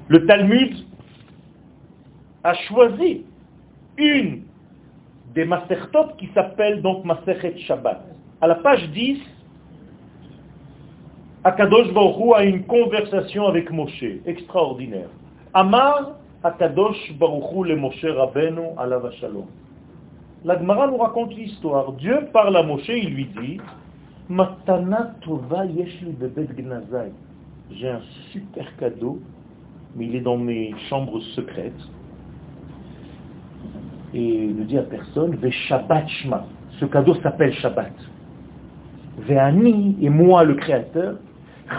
Le Talmud a choisi une des Masertot qui s'appelle donc Maserhet Shabbat. À la page 10, Akadosh Baruch a une conversation avec Moshe, extraordinaire. Amar Akadosh Baruch le Moshe Rabbeinu alav shalom. La Gemara nous raconte l'histoire. Dieu parle à Moshe, il lui dit, Matana tova yeshli bebet gnazai. J'ai un super cadeau, mais il est dans mes chambres secrètes. Et il ne dit à personne, Ve Shabbat Shma. Ce cadeau s'appelle Shabbat. Ve'ani, et moi le Créateur,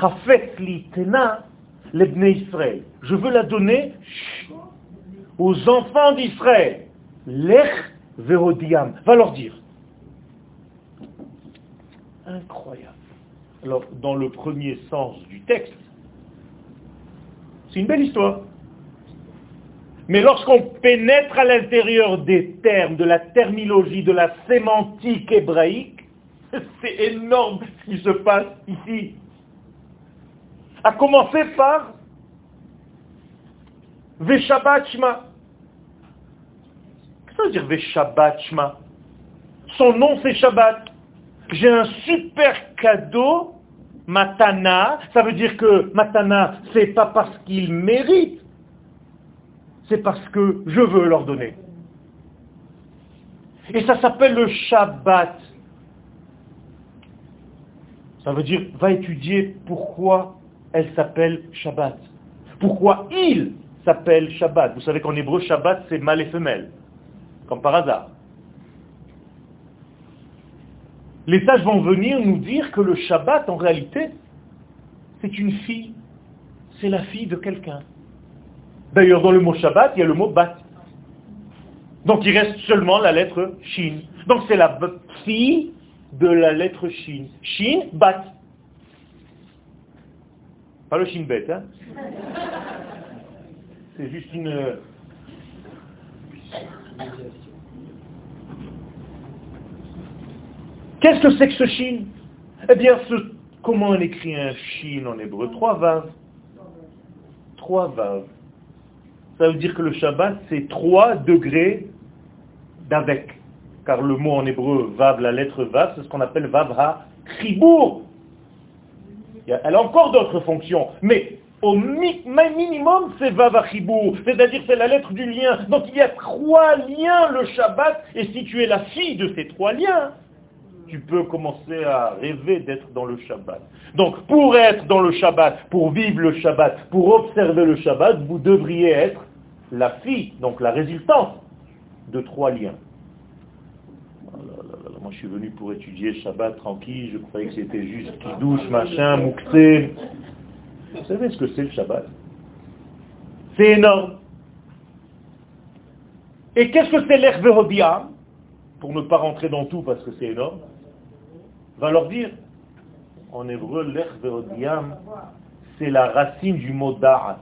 Chafet li tena lebne Israël. Je veux la donner aux enfants d'Israël. Vérodiam, va leur dire. Incroyable. Alors, dans le premier sens du texte, c'est une belle histoire. Mais lorsqu'on pénètre à l'intérieur des termes, de la terminologie, de la sémantique hébraïque, c'est énorme ce qui se passe ici. À commencer par Veshabat Shema ça veut dire Veshabbat Shma Son nom c'est Shabbat. J'ai un super cadeau, Matana. Ça veut dire que Matana, c'est pas parce qu'il mérite, c'est parce que je veux leur donner. Et ça s'appelle le Shabbat. Ça veut dire, va étudier pourquoi elle s'appelle Shabbat. Pourquoi il s'appelle Shabbat. Vous savez qu'en hébreu, Shabbat, c'est mâle et femelle comme par hasard. Les sages vont venir nous dire que le Shabbat, en réalité, c'est une fille. C'est la fille de quelqu'un. D'ailleurs, dans le mot Shabbat, il y a le mot bat. Donc il reste seulement la lettre Shin. Donc c'est la fille de la lettre Shin. Shin, bat. Pas le Shin bet, hein C'est juste une... Qu'est-ce que c'est que ce Shin Eh bien, ce... comment on écrit un Shin en hébreu? Trois vaves. Trois vaves. Ça veut dire que le Shabbat, c'est trois degrés d'avec. Car le mot en hébreu, vav, la lettre vav, c'est ce qu'on appelle vav ha chibour. Elle a encore d'autres fonctions, mais au minimum, c'est vav ha chibour, c'est-à-dire c'est la lettre du lien. Donc il y a trois liens, le Shabbat, et si tu es la fille de ces trois liens, tu peux commencer à rêver d'être dans le Shabbat. Donc pour être dans le Shabbat, pour vivre le Shabbat, pour observer le Shabbat, vous devriez être la fille, donc la résultante de trois liens. Oh moi je suis venu pour étudier Shabbat tranquille, je croyais que c'était juste qui douche, machin, mouktsé. Vous savez ce que c'est le Shabbat? C'est énorme. Et qu'est-ce que c'est l'Erverodia Pour ne pas rentrer dans tout parce que c'est énorme, va leur dire, en hébreu, l'Erveodiam, c'est la racine du mot da'at.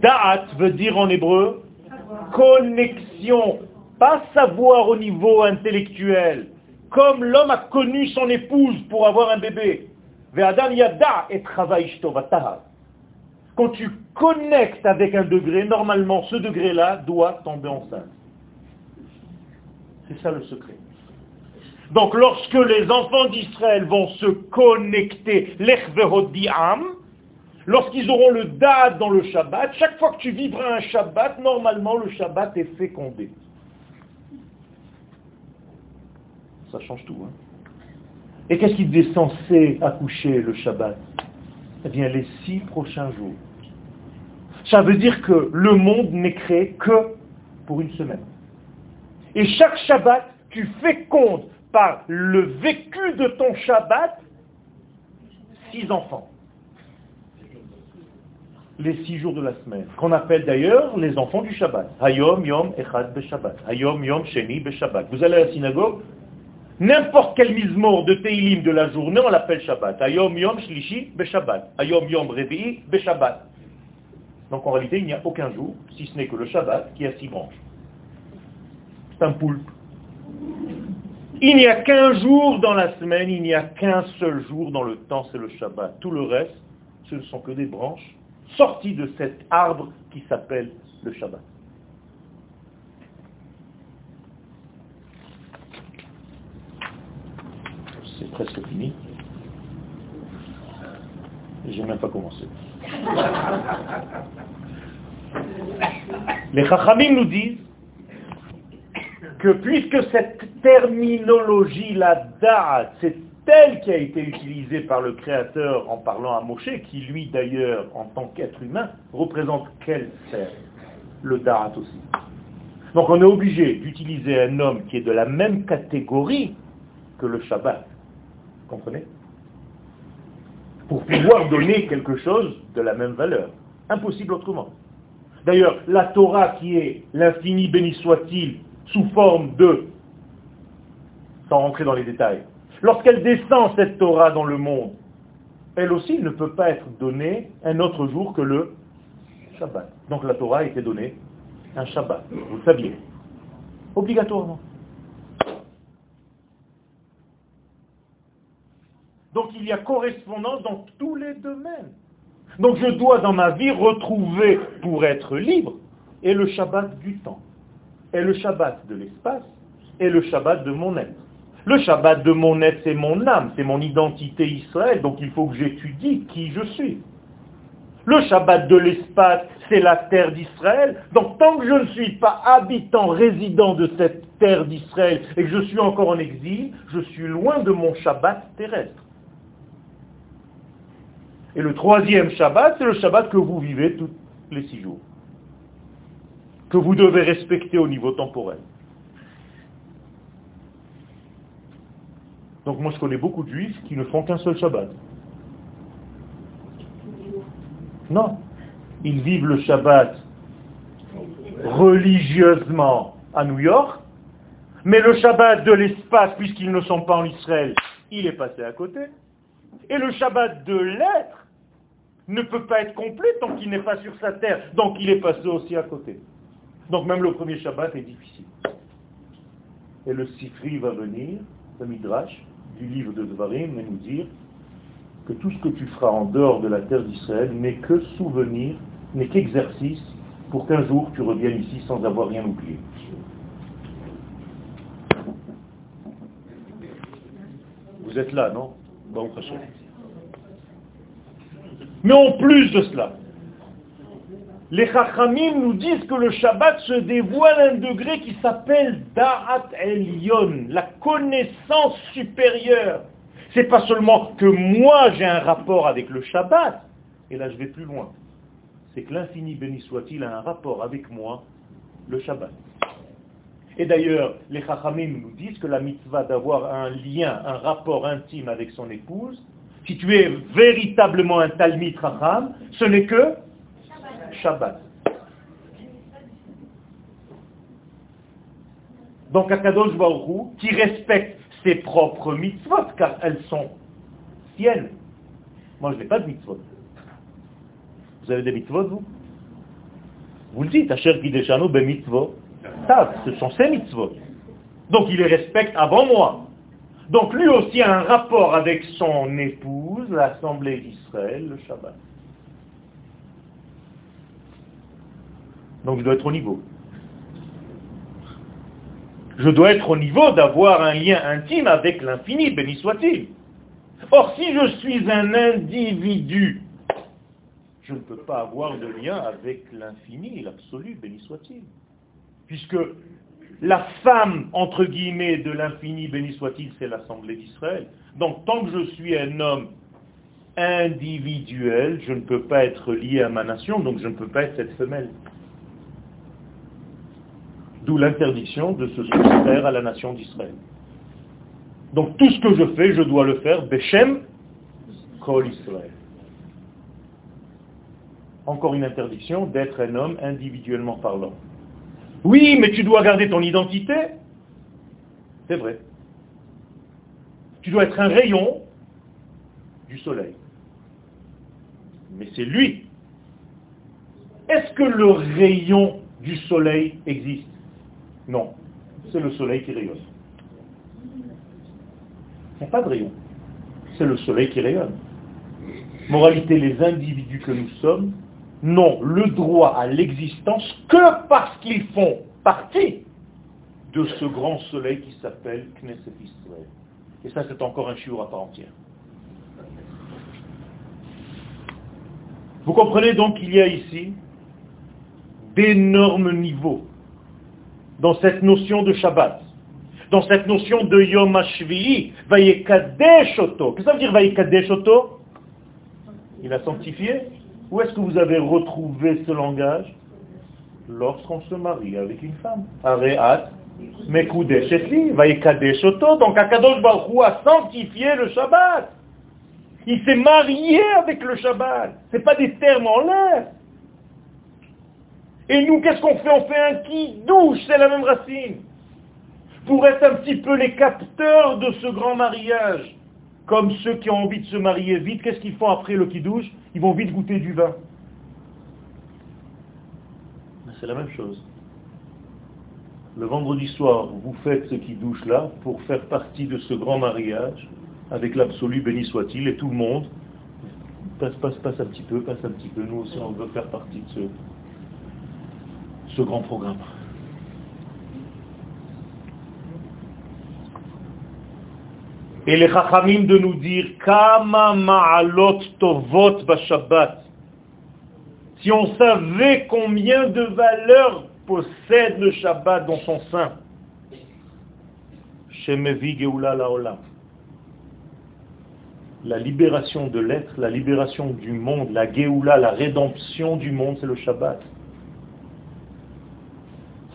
Da'at veut dire en hébreu connexion, pas savoir au niveau intellectuel, comme l'homme a connu son épouse pour avoir un bébé. Quand tu connectes avec un degré, normalement ce degré-là doit tomber enceinte. C'est ça le secret. Donc lorsque les enfants d'Israël vont se connecter, Lorsqu'ils auront le dad dans le Shabbat, chaque fois que tu vivras un Shabbat, normalement le Shabbat est fécondé. Ça change tout. Hein Et qu'est-ce qui est censé accoucher le Shabbat? Eh bien les six prochains jours. Ça veut dire que le monde n'est créé que pour une semaine. Et chaque Shabbat, tu fécondes par le vécu de ton Shabbat six enfants les six jours de la semaine, qu'on appelle d'ailleurs les enfants du Shabbat. Hayom Yom Echad Beshabbat. Hayom Yom Sheni Beshabbat. Vous allez à la synagogue, n'importe quel mismor de Teilim de la journée, on l'appelle Shabbat. Hayom Yom Shlishi Beshabbat. Hayom Yom Revi'i Beshabbat. Donc en réalité, il n'y a aucun jour, si ce n'est que le Shabbat, qui a six branches. C'est un poulpe. Il n'y a qu'un jour dans la semaine, il n'y a qu'un seul jour dans le temps, c'est le Shabbat. Tout le reste, ce ne sont que des branches sorti de cet arbre qui s'appelle le Shabbat. C'est presque fini. J'ai même pas commencé. Les Chachamim nous disent que puisque cette terminologie, la da'at, c'est telle qui a été utilisée par le Créateur en parlant à Moshe, qui lui d'ailleurs, en tant qu'être humain, représente quel ser? Le Da'at aussi. Donc on est obligé d'utiliser un homme qui est de la même catégorie que le Shabbat. Comprenez? Pour pouvoir donner quelque chose de la même valeur. Impossible autrement. D'ailleurs, la Torah qui est l'infini béni soit-il sous forme de, sans rentrer dans les détails, Lorsqu'elle descend cette Torah dans le monde, elle aussi ne peut pas être donnée un autre jour que le Shabbat. Donc la Torah a été donnée un Shabbat, vous le saviez, obligatoirement. Donc il y a correspondance dans tous les domaines. Donc je dois dans ma vie retrouver, pour être libre, et le Shabbat du temps, et le Shabbat de l'espace, et le Shabbat de mon être. Le Shabbat de mon être, c'est mon âme, c'est mon identité Israël, donc il faut que j'étudie qui je suis. Le Shabbat de l'espace, c'est la terre d'Israël. Donc tant que je ne suis pas habitant, résident de cette terre d'Israël et que je suis encore en exil, je suis loin de mon Shabbat terrestre. Et le troisième Shabbat, c'est le Shabbat que vous vivez tous les six jours, que vous devez respecter au niveau temporel. Donc moi je connais beaucoup de juifs qui ne font qu'un seul Shabbat. Non. ils vivent le Shabbat religieusement à New York, mais le Shabbat de l'espace, puisqu'ils ne sont pas en Israël, il est passé à côté. Et le Shabbat de l'être ne peut pas être complet tant qu'il n'est pas sur sa terre. Donc il est passé aussi à côté. Donc même le premier Shabbat est difficile. Et le Sifri va venir, le Midrash, du livre de Dvarim, et nous dire que tout ce que tu feras en dehors de la terre d'Israël n'est que souvenir, n'est qu'exercice pour qu'un jour tu reviennes ici sans avoir rien oublié. Vous êtes là, non? Bon, Mais en plus de cela, les Chachamim nous disent que le Shabbat se dévoile à un degré qui s'appelle Da'at Elyon, la connaissance supérieure. C'est pas seulement que moi j'ai un rapport avec le Shabbat, et là je vais plus loin. C'est que l'infini béni soit-il a un rapport avec moi, le Shabbat. Et d'ailleurs, les Chachamim nous disent que la mitzvah d'avoir un lien, un rapport intime avec son épouse, si tu es véritablement un Talmid Chacham, ce n'est que Shabbat. Donc Akadosh Baruch qui respecte ses propres mitzvot, car elles sont siennes. Moi, je n'ai pas de mitzvot. Vous avez des mitzvot, vous? Vous le dites, Asher Kideshanu be mitzvot. Ce sont ses mitzvot. Donc il les respecte avant moi. Donc lui aussi a un rapport avec son épouse, l'Assemblée d'Israël, le Shabbat. Donc je dois être au niveau. Je dois être au niveau d'avoir un lien intime avec l'infini, béni soit-il. Or, si je suis un individu, je ne peux pas avoir de lien avec l'infini, l'absolu, béni soit-il. Puisque la femme, entre guillemets, de l'infini, béni soit-il, c'est l'Assemblée d'Israël. Donc, tant que je suis un homme individuel, je ne peux pas être lié à ma nation, donc je ne peux pas être cette femelle. D'où l'interdiction de se soustraire à la nation d'Israël. Donc tout ce que je fais, je dois le faire, Beshem Kol Israël. Encore une interdiction d'être un homme individuellement parlant. Oui, mais tu dois garder ton identité. C'est vrai. Tu dois être un rayon du soleil. Mais c'est lui. Est-ce que le rayon du soleil existe? Non, c'est le soleil qui rayonne. Il n'y a pas de rayon. C'est le soleil qui rayonne. Moralité, les individus que nous sommes n'ont le droit à l'existence que parce qu'ils font partie de ce grand soleil qui s'appelle Knesset Israël. Et ça, c'est encore un chiour à part entière. Vous comprenez donc qu'il y a ici d'énormes niveaux dans cette notion de Shabbat, dans cette notion de Yom HaShvi'i, Vayekadesh Oto. Qu'est-ce que ça veut dire Vayekadesh Oto? Il a sanctifié. Où est-ce que vous avez retrouvé ce langage Lorsqu'on se marie avec une femme. Areat, Mekudesh Etli, Vayekadesh Oto. Donc Akadosh Baruch a sanctifié le Shabbat. Il s'est marié avec le Shabbat. Ce pas des termes en l'air. Et nous, qu'est-ce qu'on fait On fait un qui douche, c'est la même racine. Pour être un petit peu les capteurs de ce grand mariage. Comme ceux qui ont envie de se marier vite, qu'est-ce qu'ils font après le qui douche Ils vont vite goûter du vin. C'est la même chose. Le vendredi soir, vous faites ce qui douche là pour faire partie de ce grand mariage avec l'absolu, béni soit-il, et tout le monde passe, passe, passe un petit peu, passe un petit peu. Nous aussi, on veut faire partie de ce grand programme. Et les chachamim de nous dire Kama ma'alot tovot Shabbat. Si on savait combien de valeurs possède le Shabbat dans son sein. Shemevi Geoula Laolam. La libération de l'être, la libération du monde, la Geoula, la rédemption du monde, c'est le Shabbat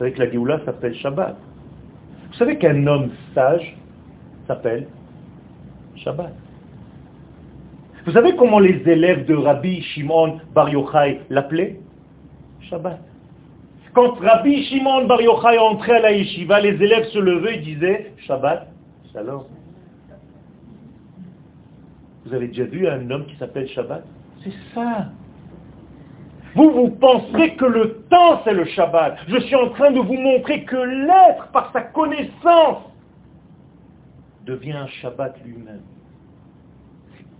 savez que la Géoula s'appelle Shabbat. Vous savez qu'un homme sage s'appelle Shabbat. Vous savez comment les élèves de Rabbi Shimon Bar Yochai l'appelaient? Shabbat. Quand Rabbi Shimon Bar Yochai entrait à la yeshiva, les élèves se levaient et disaient Shabbat, Shalom. Vous avez déjà vu un homme qui s'appelle Shabbat? C'est ça. Vous, vous pensez que le temps, c'est le Shabbat. Je suis en train de vous montrer que l'être, par sa connaissance, devient un Shabbat lui-même.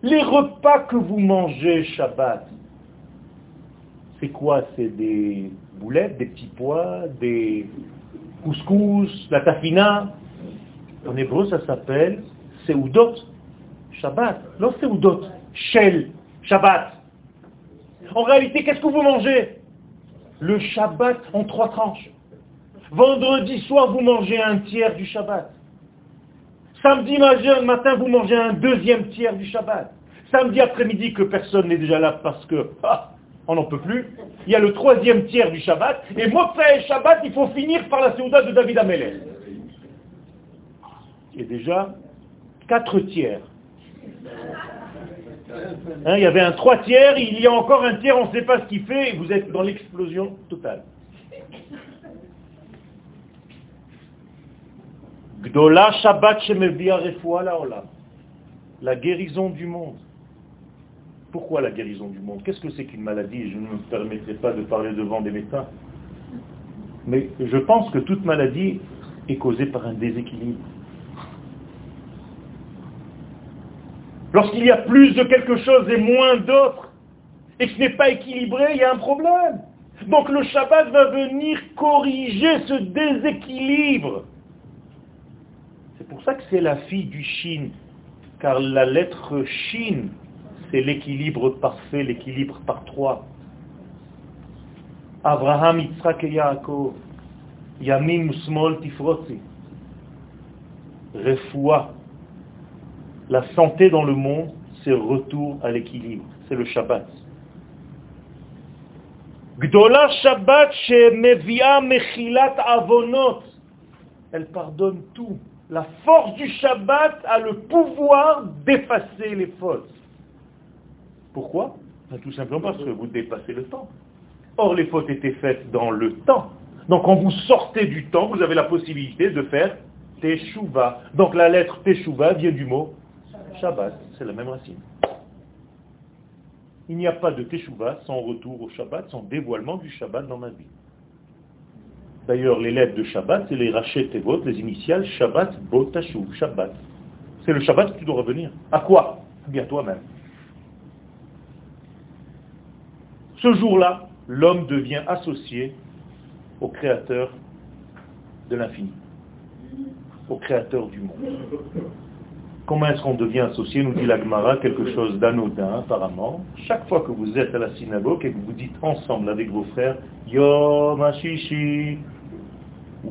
Les repas que vous mangez Shabbat, c'est quoi? C'est des boulettes, des petits pois, des couscous, la tafina? En hébreu, ça s'appelle Seudot, Shabbat. Non Seudot, Shel, Shabbat. En réalité, qu'est-ce que vous mangez? Le Shabbat en trois tranches. Vendredi soir, vous mangez un tiers du Shabbat. Samedi matin, vous mangez un deuxième tiers du Shabbat. Samedi après-midi, que personne n'est déjà là parce que ah, on n'en peut plus, il y a le troisième tiers du Shabbat. Et et Shabbat, il faut finir par la Séouda de David Amelech. Il y a déjà quatre tiers. Hein, il y avait un trois tiers, il y a encore un tiers, on ne sait pas ce qu'il fait, et vous êtes dans l'explosion totale. Gdola Shabbat La guérison du monde. Pourquoi la guérison du monde? Qu'est-ce que c'est qu'une maladie? Je ne me permettrai pas de parler devant des médecins. Mais je pense que toute maladie est causée par un déséquilibre. Lorsqu'il y a plus de quelque chose et moins d'autre, et que ce n'est pas équilibré, il y a un problème. Donc le Shabbat va venir corriger ce déséquilibre. C'est pour ça que c'est la fille du Shin, car la lettre Shin, c'est l'équilibre parfait, l'équilibre par trois. Abraham, Yitzhak et Yaakov, Yamim, Smol, Tifrotzi. Refoua, la santé dans le monde, c'est retour à l'équilibre. C'est le Shabbat. Gdola Shabbat Mevia Mechilat Avonot. Elle pardonne tout. La force du Shabbat a le pouvoir d'effacer les fautes. Pourquoi? Ben, Tout simplement parce que vous dépassez le temps. Or, les fautes étaient faites dans le temps. Donc, quand vous sortez du temps, vous avez la possibilité de faire Teshuva. Donc, la lettre Teshuva vient du mot Shabbat, c'est la même racine. Il n'y a pas de Teshuvah sans retour au Shabbat, sans dévoilement du Shabbat dans ma vie. D'ailleurs, les lettres de Shabbat, c'est les Rachet Tevot, les initiales Shabbat, Botashuv, Shabbat. C'est le Shabbat que tu dois revenir. À quoi Bien toi-même. Ce jour-là, l'homme devient associé au Créateur de l'infini, au Créateur du monde. Comment est-ce qu'on devient associé Nous dit l'Agmara quelque chose d'anodin apparemment. Chaque fois que vous êtes à la synagogue et que vous dites ensemble avec vos frères Yom Hashishi, ou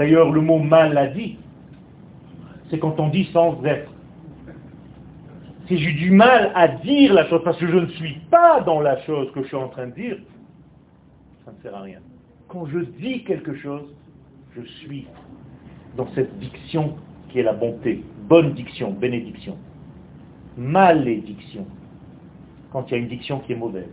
D'ailleurs, le mot maladie, c'est quand on dit sans être. Si j'ai du mal à dire la chose parce que je ne suis pas dans la chose que je suis en train de dire, ça ne sert à rien. Quand je dis quelque chose, je suis dans cette diction qui est la bonté, bonne diction, bénédiction malédiction, quand il y a une diction qui est mauvaise.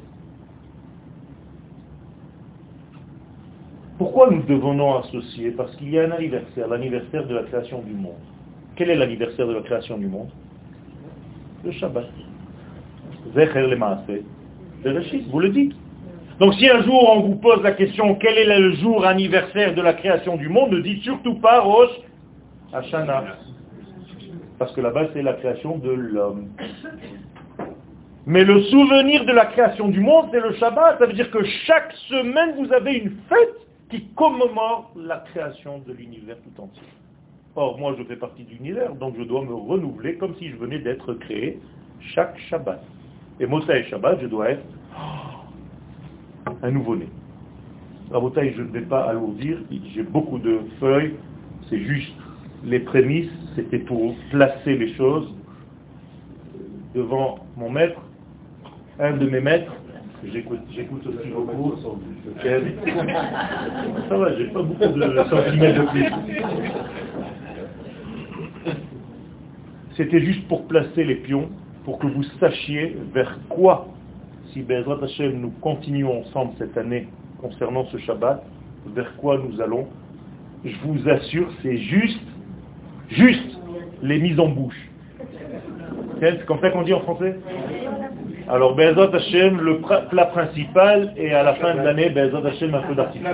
Pourquoi nous devons associer Parce qu'il y a un anniversaire, l'anniversaire de la création du monde. Quel est l'anniversaire de la création du monde? Le Shabbat. Le vous le dites. Donc si un jour on vous pose la question quel est le jour anniversaire de la création du monde, ne dites surtout pas Rosh Hashanah. Parce que là-bas, c'est la création de l'homme. Mais le souvenir de la création du monde, c'est le Shabbat. Ça veut dire que chaque semaine, vous avez une fête qui commémore la création de l'univers tout entier. Or, moi, je fais partie de l'univers, donc je dois me renouveler comme si je venais d'être créé chaque Shabbat. Et Motay Shabbat, je dois être un nouveau-né. Rabotaï, je ne vais pas alourdir, j'ai beaucoup de feuilles, c'est juste les prémices, c'était pour placer les choses devant mon maître, un de mes maîtres, j'écoute, aussi beaucoup, ça va, j'ai pas beaucoup de sentiments de. C'était juste pour placer les pions, pour que vous sachiez vers quoi, si Bezrat Hashem nous continuons ensemble cette année concernant ce Shabbat, vers quoi nous allons. Je vous assure, c'est juste, juste les mises en bouche. C'est comme ça qu'on dit en français? Alors, Bezat Hashem, le plat principal, et à la fin de l'année, Bezat Hashem, un peu d'artifice.